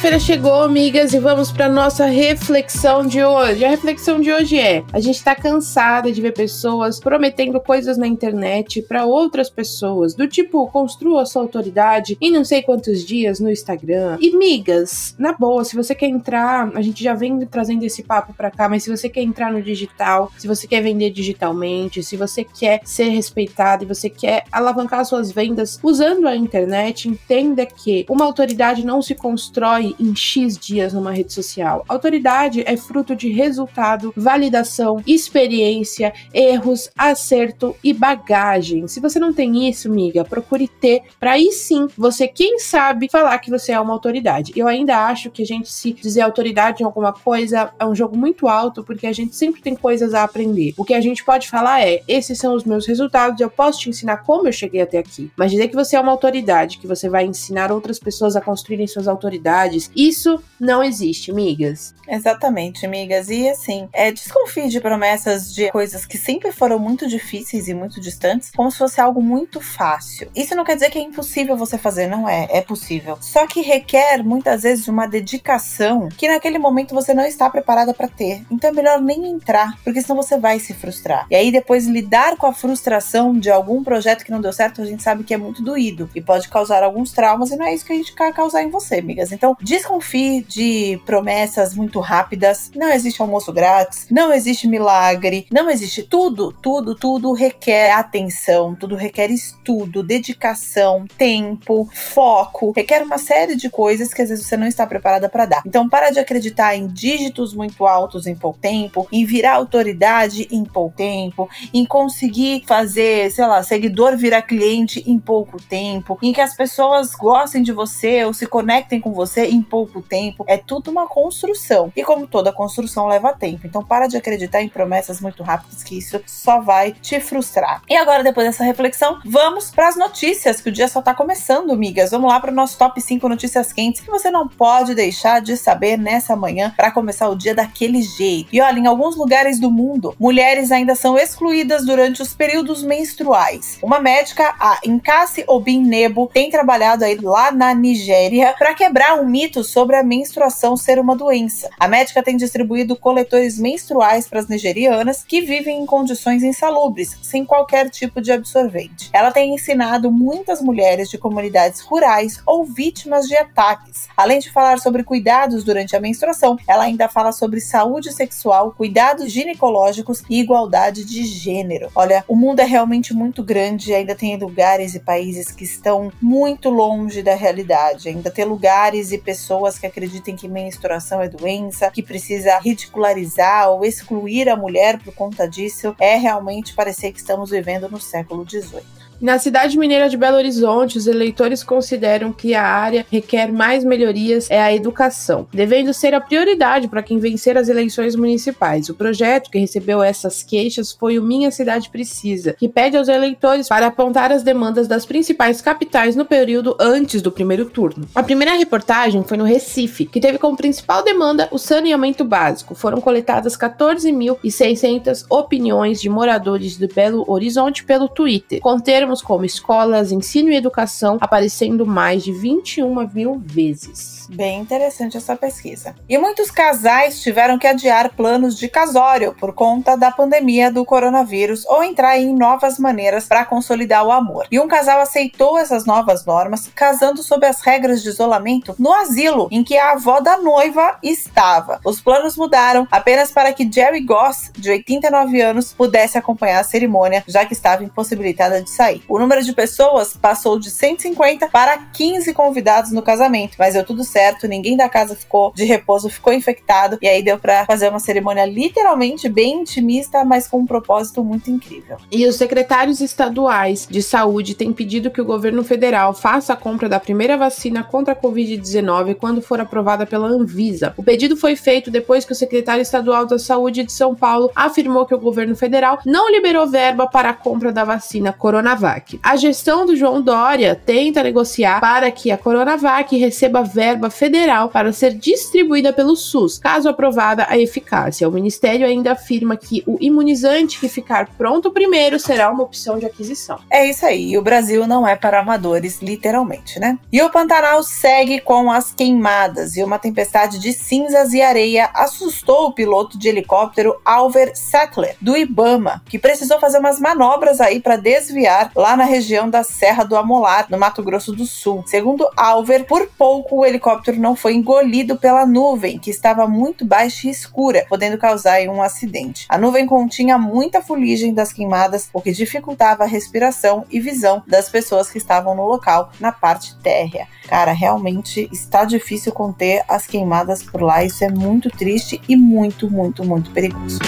Quarta-feira chegou, amigas, e vamos para nossa reflexão de hoje. A reflexão de hoje é: a gente tá cansada de ver pessoas prometendo coisas na internet para outras pessoas, do tipo construa sua autoridade em não sei quantos dias no Instagram. E migas, na boa, se você quer entrar, a gente já vem trazendo esse papo para cá, mas se você quer entrar no digital, se você quer vender digitalmente, se você quer ser respeitado e você quer alavancar suas vendas usando a internet, entenda que uma autoridade não se constrói em X dias numa rede social. Autoridade é fruto de resultado, validação, experiência, erros, acerto e bagagem. Se você não tem isso, miga, procure ter para aí sim você, quem sabe, falar que você é uma autoridade. Eu ainda acho que a gente se dizer autoridade em alguma coisa é um jogo muito alto porque a gente sempre tem coisas a aprender. O que a gente pode falar é: esses são os meus resultados, eu posso te ensinar como eu cheguei até aqui. Mas dizer que você é uma autoridade, que você vai ensinar outras pessoas a construírem suas autoridades isso não existe, migas. Exatamente, migas. E assim, é, desconfie de promessas de coisas que sempre foram muito difíceis e muito distantes, como se fosse algo muito fácil. Isso não quer dizer que é impossível você fazer, não é? É possível. Só que requer muitas vezes uma dedicação que naquele momento você não está preparada para ter. Então é melhor nem entrar, porque senão você vai se frustrar. E aí depois lidar com a frustração de algum projeto que não deu certo, a gente sabe que é muito doído e pode causar alguns traumas e não é isso que a gente quer causar em você, amigas. Então, Desconfie de promessas muito rápidas. Não existe almoço grátis, não existe milagre, não existe tudo, tudo, tudo requer atenção, tudo requer estudo, dedicação, tempo, foco, requer uma série de coisas que às vezes você não está preparada para dar. Então para de acreditar em dígitos muito altos em pouco tempo, em virar autoridade em pouco tempo, em conseguir fazer, sei lá, seguidor virar cliente em pouco tempo, em que as pessoas gostem de você ou se conectem com você em pouco tempo. É tudo uma construção. E como toda construção leva tempo. Então para de acreditar em promessas muito rápidas que isso só vai te frustrar. E agora, depois dessa reflexão, vamos para as notícias, que o dia só tá começando, migas. Vamos lá para o nosso top 5 notícias quentes que você não pode deixar de saber nessa manhã para começar o dia daquele jeito. E olha, em alguns lugares do mundo, mulheres ainda são excluídas durante os períodos menstruais. Uma médica, a Nkasi Obin Nebo, tem trabalhado aí lá na Nigéria para quebrar um mito mito sobre a menstruação ser uma doença. A médica tem distribuído coletores menstruais para as nigerianas que vivem em condições insalubres, sem qualquer tipo de absorvente. Ela tem ensinado muitas mulheres de comunidades rurais ou vítimas de ataques. Além de falar sobre cuidados durante a menstruação, ela ainda fala sobre saúde sexual, cuidados ginecológicos e igualdade de gênero. Olha, o mundo é realmente muito grande, ainda tem lugares e países que estão muito longe da realidade, ainda tem lugares e pessoas que acreditem que menstruação é doença, que precisa ridicularizar ou excluir a mulher por conta disso, é realmente parecer que estamos vivendo no século XVIII. Na cidade mineira de Belo Horizonte, os eleitores consideram que a área requer mais melhorias é a educação, devendo ser a prioridade para quem vencer as eleições municipais. O projeto que recebeu essas queixas foi o Minha Cidade Precisa, que pede aos eleitores para apontar as demandas das principais capitais no período antes do primeiro turno. A primeira reportagem foi no Recife, que teve como principal demanda o saneamento básico. Foram coletadas 14.600 opiniões de moradores de Belo Horizonte pelo Twitter, com termos como escolas, ensino e educação aparecendo mais de 21 mil vezes. Bem interessante essa pesquisa. E muitos casais tiveram que adiar planos de casório por conta da pandemia do coronavírus ou entrar em novas maneiras para consolidar o amor. E um casal aceitou essas novas normas, casando sob as regras de isolamento no asilo em que a avó da noiva estava. Os planos mudaram apenas para que Jerry Goss, de 89 anos, pudesse acompanhar a cerimônia, já que estava impossibilitada de sair. O número de pessoas passou de 150 para 15 convidados no casamento, mas deu tudo certo, ninguém da casa ficou de repouso, ficou infectado, e aí deu para fazer uma cerimônia literalmente bem intimista, mas com um propósito muito incrível. E os secretários estaduais de saúde têm pedido que o governo federal faça a compra da primeira vacina contra a Covid-19 quando for aprovada pela Anvisa. O pedido foi feito depois que o secretário estadual da Saúde de São Paulo afirmou que o governo federal não liberou verba para a compra da vacina Coronavac. A gestão do João Dória tenta negociar para que a Coronavac receba verba federal para ser distribuída pelo SUS, caso aprovada a eficácia. O ministério ainda afirma que o imunizante que ficar pronto primeiro será uma opção de aquisição. É isso aí, o Brasil não é para amadores, literalmente, né? E o Pantanal segue com as queimadas e uma tempestade de cinzas e areia assustou o piloto de helicóptero Alver Sattler, do Ibama, que precisou fazer umas manobras aí para desviar lá na região da Serra do Amolar, no Mato Grosso do Sul. Segundo Alver, por pouco o helicóptero não foi engolido pela nuvem, que estava muito baixa e escura, podendo causar um acidente. A nuvem continha muita fuligem das queimadas, o que dificultava a respiração e visão das pessoas que estavam no local, na parte térrea. Cara, realmente está difícil conter as queimadas por lá, isso é muito triste e muito, muito, muito perigoso.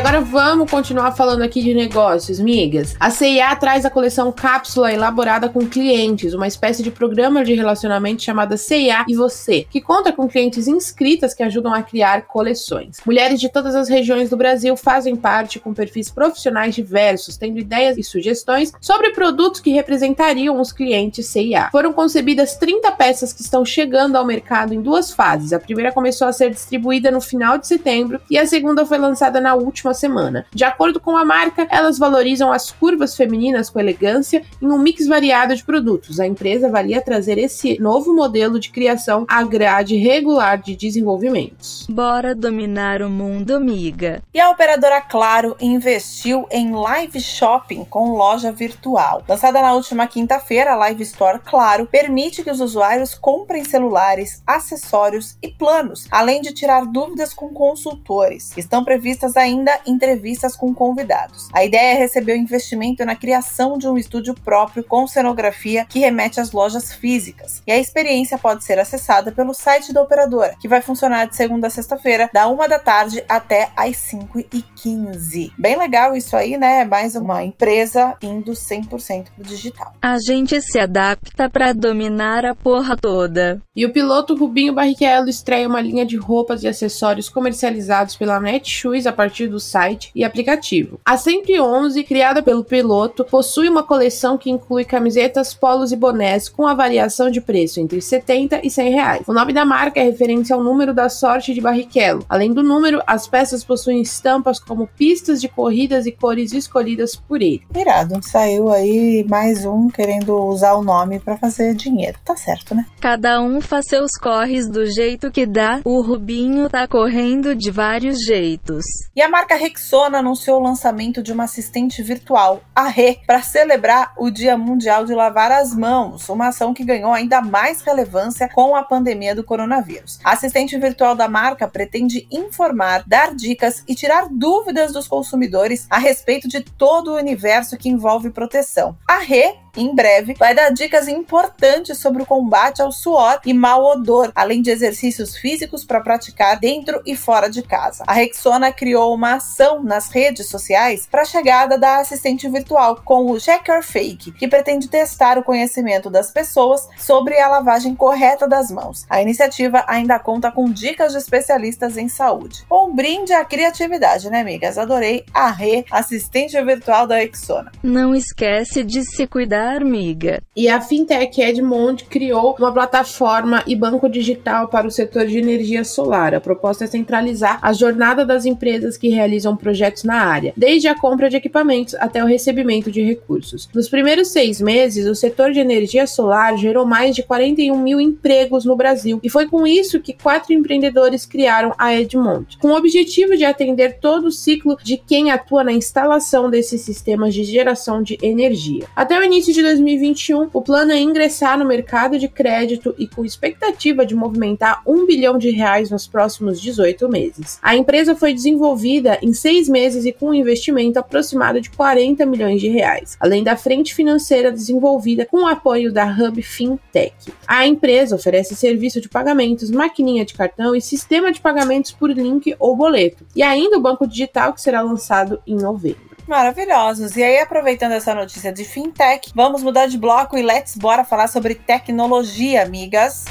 Agora vamos continuar falando aqui de negócios, migas. A CIA traz a coleção Cápsula elaborada com clientes, uma espécie de programa de relacionamento chamada CIA e Você, que conta com clientes inscritas que ajudam a criar coleções. Mulheres de todas as regiões do Brasil fazem parte com perfis profissionais diversos, tendo ideias e sugestões sobre produtos que representariam os clientes CIA. Foram concebidas 30 peças que estão chegando ao mercado em duas fases. A primeira começou a ser distribuída no final de setembro e a segunda foi lançada na última última semana. De acordo com a marca, elas valorizam as curvas femininas com elegância em um mix variado de produtos. A empresa avalia trazer esse novo modelo de criação à grade regular de desenvolvimentos. Bora dominar o mundo, amiga. E a operadora Claro investiu em live shopping com loja virtual. Lançada na última quinta-feira, a Live Store Claro permite que os usuários comprem celulares, acessórios e planos, além de tirar dúvidas com consultores. Estão previstas ainda ainda entrevistas com convidados. A ideia é receber o investimento na criação de um estúdio próprio com cenografia que remete às lojas físicas. E a experiência pode ser acessada pelo site da operadora, que vai funcionar de segunda a sexta-feira, da uma da tarde até às 5 e 15 Bem legal isso aí, né? É mais uma empresa indo 100% pro digital. A gente se adapta para dominar a porra toda. E o piloto Rubinho Barrichello estreia uma linha de roupas e acessórios comercializados pela Netshoes a partir do site e aplicativo. A 111, criada pelo piloto, possui uma coleção que inclui camisetas, polos e bonés com a variação de preço entre 70 e 100 reais. O nome da marca é referência ao número da sorte de Barrichello. Além do número, as peças possuem estampas como pistas de corridas e cores escolhidas por ele. Irado, saiu aí mais um querendo usar o nome para fazer dinheiro. Tá certo, né? Cada um faz seus corres do jeito que dá. O Rubinho tá correndo de vários jeitos. E a marca Rexona anunciou o lançamento de uma assistente virtual, a Rê, para celebrar o Dia Mundial de Lavar as Mãos, uma ação que ganhou ainda mais relevância com a pandemia do coronavírus. A assistente virtual da marca pretende informar, dar dicas e tirar dúvidas dos consumidores a respeito de todo o universo que envolve proteção. A Rê em breve, vai dar dicas importantes sobre o combate ao suor e mau odor, além de exercícios físicos para praticar dentro e fora de casa. A Rexona criou uma ação nas redes sociais para a chegada da assistente virtual com o Check Your Fake, que pretende testar o conhecimento das pessoas sobre a lavagem correta das mãos. A iniciativa ainda conta com dicas de especialistas em saúde. Um brinde à criatividade, né, amigas? Adorei a Rê, assistente virtual da Rexona. Não esquece de se cuidar amiga. E a fintech Edmond criou uma plataforma e banco digital para o setor de energia solar. A proposta é centralizar a jornada das empresas que realizam projetos na área, desde a compra de equipamentos até o recebimento de recursos. Nos primeiros seis meses, o setor de energia solar gerou mais de 41 mil empregos no Brasil, e foi com isso que quatro empreendedores criaram a Edmond, com o objetivo de atender todo o ciclo de quem atua na instalação desses sistemas de geração de energia. Até o início início de 2021, o plano é ingressar no mercado de crédito e com expectativa de movimentar um bilhão de reais nos próximos 18 meses. A empresa foi desenvolvida em seis meses e com um investimento aproximado de 40 milhões de reais, além da frente financeira desenvolvida com o apoio da Hub Fintech. A empresa oferece serviço de pagamentos, maquininha de cartão e sistema de pagamentos por link ou boleto, e ainda o banco digital que será lançado em novembro. Maravilhosos. E aí, aproveitando essa notícia de fintech, vamos mudar de bloco e let's bora falar sobre tecnologia, amigas.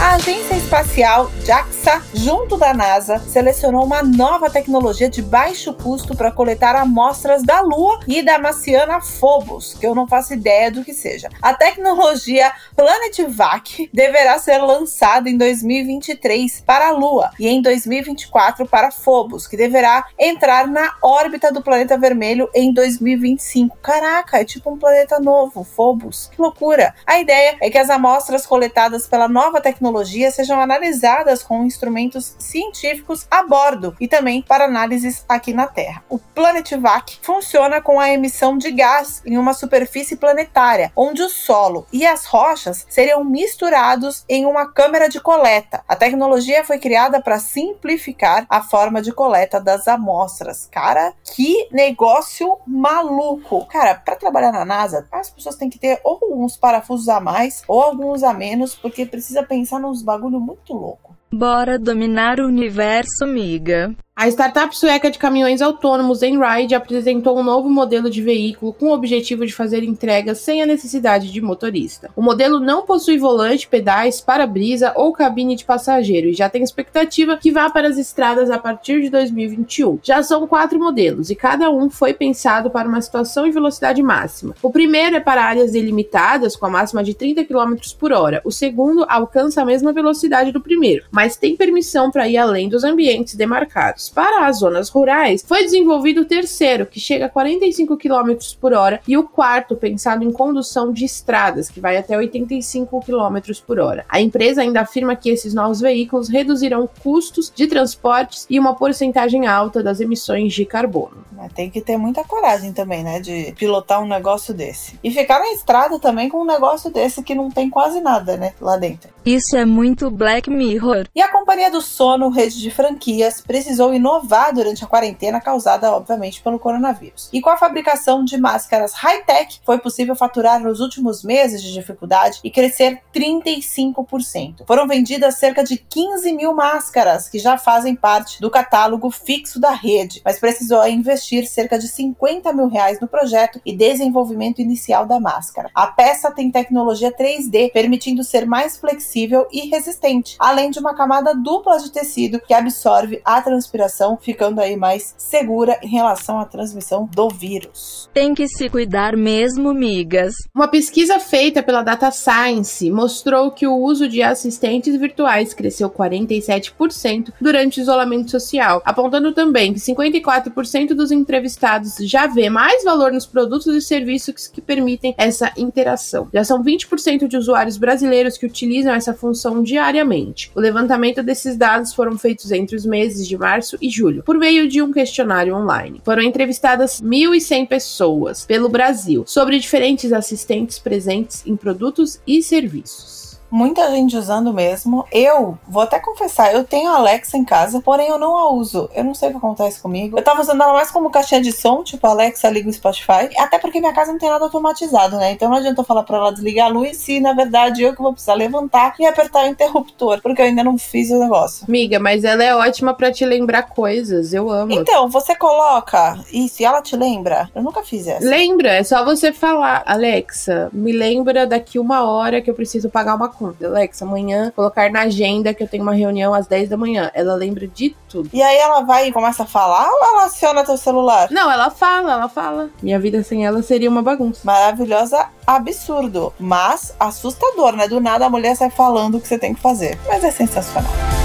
A Agência Espacial JAXA, junto da NASA, selecionou uma nova tecnologia de baixo custo para coletar amostras da Lua e da marciana Phobos, que eu não faço ideia do que seja. A tecnologia PlanetVac deverá ser lançada em 2023 para a Lua e em 2024 para Phobos, que deverá entrar na órbita do planeta vermelho em 2025. Caraca, é tipo um planeta novo, Phobos. Que loucura! A ideia é que as amostras coletadas pela nova tecnologia tecnologia analisadas com instrumentos científicos a bordo e também para análises aqui na Terra. O PlanetVac funciona com a emissão de gás em uma superfície planetária, onde o solo e as rochas seriam misturados em uma câmera de coleta. A tecnologia foi criada para simplificar a forma de coleta das amostras. Cara, que negócio maluco! Cara, para trabalhar na NASA, as pessoas têm que ter ou uns parafusos a mais ou alguns a menos, porque precisa pensar uns bagulho muito louco. Bora dominar o universo, miga. A startup sueca de caminhões autônomos Enride apresentou um novo modelo de veículo com o objetivo de fazer entregas sem a necessidade de motorista. O modelo não possui volante, pedais, para-brisa ou cabine de passageiro e já tem expectativa que vá para as estradas a partir de 2021. Já são quatro modelos e cada um foi pensado para uma situação em velocidade máxima. O primeiro é para áreas delimitadas com a máxima de 30 km por hora. O segundo alcança a mesma velocidade do primeiro, mas tem permissão para ir além dos ambientes demarcados. Para as zonas rurais, foi desenvolvido o terceiro, que chega a 45 km por hora, e o quarto, pensado em condução de estradas, que vai até 85 km por hora. A empresa ainda afirma que esses novos veículos reduzirão custos de transportes e uma porcentagem alta das emissões de carbono. Tem que ter muita coragem também, né, de pilotar um negócio desse. E ficar na estrada também com um negócio desse que não tem quase nada, né, lá dentro. Isso é muito Black Mirror. E a companhia do sono, rede de franquias, precisou inovar durante a quarentena causada, obviamente, pelo coronavírus. E com a fabricação de máscaras high-tech, foi possível faturar nos últimos meses de dificuldade e crescer 35%. Foram vendidas cerca de 15 mil máscaras, que já fazem parte do catálogo fixo da rede, mas precisou investir cerca de 50 mil reais no projeto e desenvolvimento inicial da máscara. A peça tem tecnologia 3D, permitindo ser mais flexível e resistente, além de uma camada dupla de tecido que absorve a transpiração, ficando aí mais segura em relação à transmissão do vírus. Tem que se cuidar mesmo, migas. Uma pesquisa feita pela Data Science mostrou que o uso de assistentes virtuais cresceu 47% durante o isolamento social, apontando também que 54% dos entrevistados já vê mais valor nos produtos e serviços que permitem essa interação. Já são 20% de usuários brasileiros que utilizam essa função diariamente. O levantamento desses dados foram feitos entre os meses de março e julho, por meio de um questionário online. Foram entrevistadas 1.100 pessoas pelo Brasil sobre diferentes assistentes presentes em produtos e serviços muita gente usando mesmo. Eu, vou até confessar, eu tenho a Alexa em casa, porém eu não a uso. Eu não sei o que acontece comigo. Eu tava usando ela mais como caixinha de som, tipo Alexa liga o Spotify, até porque minha casa não tem nada automatizado, né? Então não adianta eu falar pra ela desligar a luz se na verdade eu que vou precisar levantar e apertar o interruptor, porque eu ainda não fiz o negócio. Amiga, mas ela é ótima para te lembrar coisas, eu amo. Então, você coloca isso e ela te lembra? Eu nunca fiz essa. Lembra, é só você falar, Alexa, me lembra daqui uma hora que eu preciso pagar uma conta. Alexa, amanhã colocar na agenda que eu tenho uma reunião às 10 da manhã. Ela lembra de tudo. E aí ela vai e começa a falar ou ela aciona teu celular? Não, ela fala, ela fala. Minha vida sem ela seria uma bagunça. Maravilhosa, absurdo. Mas assustador, né? Do nada a mulher sai falando o que você tem que fazer. Mas é sensacional.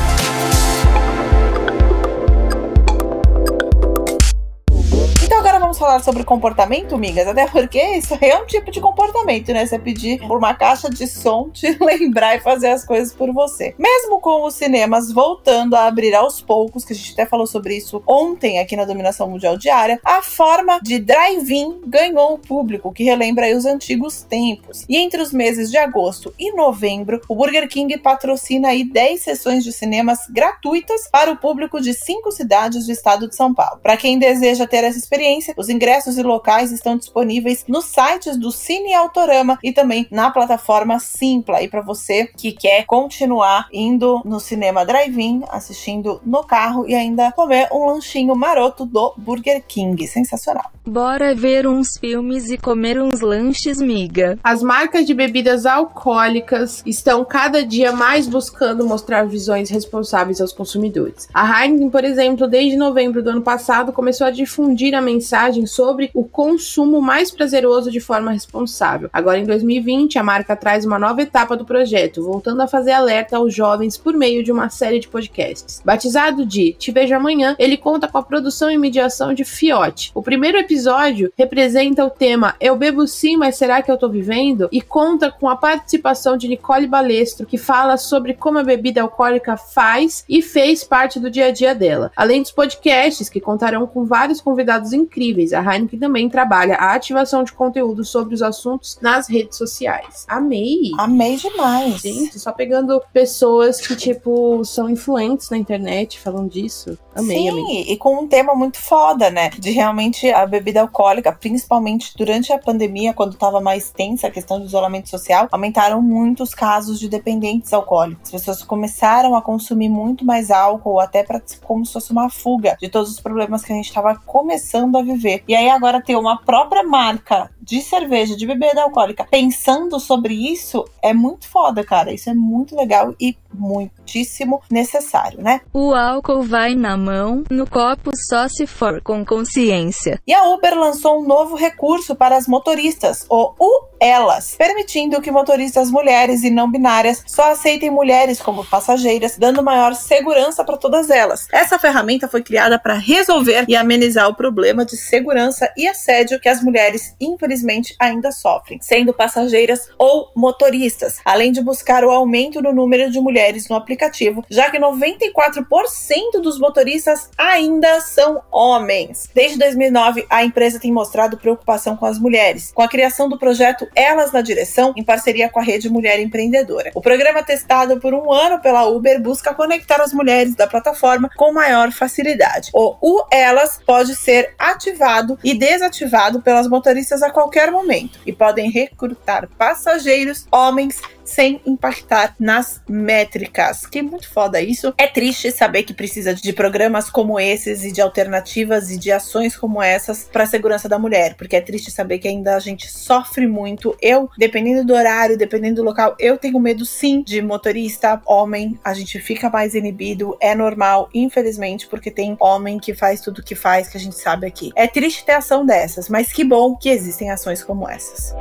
Falar sobre comportamento, migas, até porque isso é um tipo de comportamento, né? Você pedir por uma caixa de som te lembrar e fazer as coisas por você. Mesmo com os cinemas voltando a abrir aos poucos, que a gente até falou sobre isso ontem aqui na Dominação Mundial Diária, a forma de drive-in ganhou o público, que relembra os antigos tempos. E entre os meses de agosto e novembro, o Burger King patrocina aí 10 sessões de cinemas gratuitas para o público de cinco cidades do estado de São Paulo. Para quem deseja ter essa experiência, os ingressos e locais estão disponíveis nos sites do Cine Autorama e também na plataforma Simpla. E para você que quer continuar indo no cinema drive-in, assistindo no carro e ainda comer um lanchinho maroto do Burger King. Sensacional. Bora ver uns filmes e comer uns lanches, miga. As marcas de bebidas alcoólicas estão cada dia mais buscando mostrar visões responsáveis aos consumidores. A Heineken, por exemplo, desde novembro do ano passado, começou a difundir a mensagem sobre o consumo mais prazeroso de forma responsável. Agora, em 2020, a marca traz uma nova etapa do projeto, voltando a fazer alerta aos jovens por meio de uma série de podcasts. Batizado de Te Vejo Amanhã, ele conta com a produção e mediação de Fiote. O primeiro episódio representa o tema Eu bebo sim, mas será que eu tô vivendo? E conta com a participação de Nicole Balestro, que fala sobre como a bebida alcoólica faz e fez parte do dia a dia dela. Além dos podcasts, que contarão com vários convidados incríveis, a Heineken também trabalha a ativação de conteúdo sobre os assuntos nas redes sociais. Amei! Amei demais. Gente, só pegando pessoas que, tipo, são influentes na internet falando disso. Amei, Sim, amei. e com um tema muito foda, né? De realmente a bebida alcoólica, principalmente durante a pandemia, quando tava mais tensa a questão do isolamento social, aumentaram muito os casos de dependentes alcoólicos. As pessoas começaram a consumir muito mais álcool, até para como se fosse uma fuga de todos os problemas que a gente tava começando a viver. E aí agora ter uma própria marca de cerveja, de bebida alcoólica, pensando sobre isso, é muito foda, cara. Isso é muito legal e muitíssimo necessário, né? O álcool vai na mão, no copo só se for com consciência. E a Uber lançou um novo recurso para as motoristas, o U-Elas, permitindo que motoristas mulheres e não binárias só aceitem mulheres como passageiras, dando maior segurança para todas elas. Essa ferramenta foi criada para resolver e amenizar o problema de segurança e assédio que as mulheres, infelizmente, ainda sofrem, sendo passageiras ou motoristas, além de buscar o aumento no número de mulheres no aplicativo, já que 94% dos motoristas ainda são homens. Desde 2009, a empresa tem mostrado preocupação com as mulheres, com a criação do projeto Elas na Direção, em parceria com a Rede Mulher Empreendedora. O programa testado por um ano pela Uber busca conectar as mulheres da plataforma com maior facilidade. O U Elas pode ser ativado e desativado pelas motoristas a qualquer momento e podem recrutar passageiros, homens, sem impactar nas métricas. Que muito foda isso. É triste saber que precisa de programas como esses e de alternativas e de ações como essas para a segurança da mulher, porque é triste saber que ainda a gente sofre muito. Eu, dependendo do horário, dependendo do local, eu tenho medo sim de motorista homem. A gente fica mais inibido, é normal, infelizmente, porque tem homem que faz tudo que faz, que a gente sabe aqui. É triste ter ação dessas, mas que bom que existem ações como essas.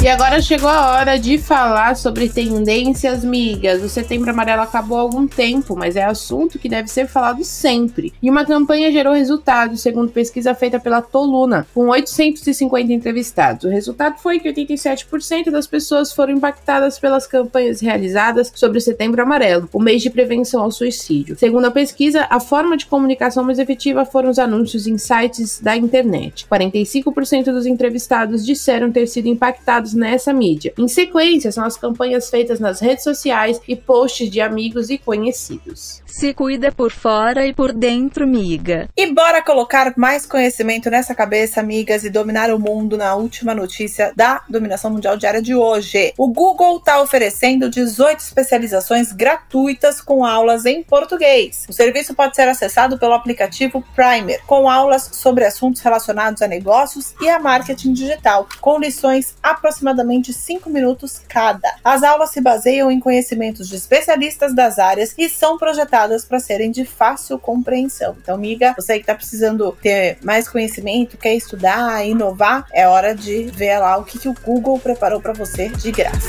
E agora chegou a hora de falar sobre tendências migas. O Setembro Amarelo acabou há algum tempo, mas é assunto que deve ser falado sempre. E uma campanha gerou resultados, segundo pesquisa feita pela Toluna, com 850 entrevistados. O resultado foi que 87% das pessoas foram impactadas pelas campanhas realizadas sobre o Setembro Amarelo, o mês de prevenção ao suicídio. Segundo a pesquisa, a forma de comunicação mais efetiva foram os anúncios em sites da internet. 45% dos entrevistados disseram ter sido impactados nessa mídia. Em sequência, são as campanhas feitas nas redes sociais e posts de amigos e conhecidos. Se cuida por fora e por dentro, miga. E bora colocar mais conhecimento nessa cabeça, amigas, e dominar o mundo na última notícia da Dominação Mundial Diária de hoje. O Google está oferecendo 18 especializações gratuitas com aulas em português. O serviço pode ser acessado pelo aplicativo Primer, com aulas sobre assuntos relacionados a negócios e a marketing digital, com lições aproximadamente 5 minutos cada. As aulas se baseiam em conhecimentos de especialistas das áreas e são projetadas para serem de fácil compreensão. Então, amiga, você que está precisando ter mais conhecimento, quer estudar, inovar, é hora de ver lá o que, que o Google preparou para você de graça.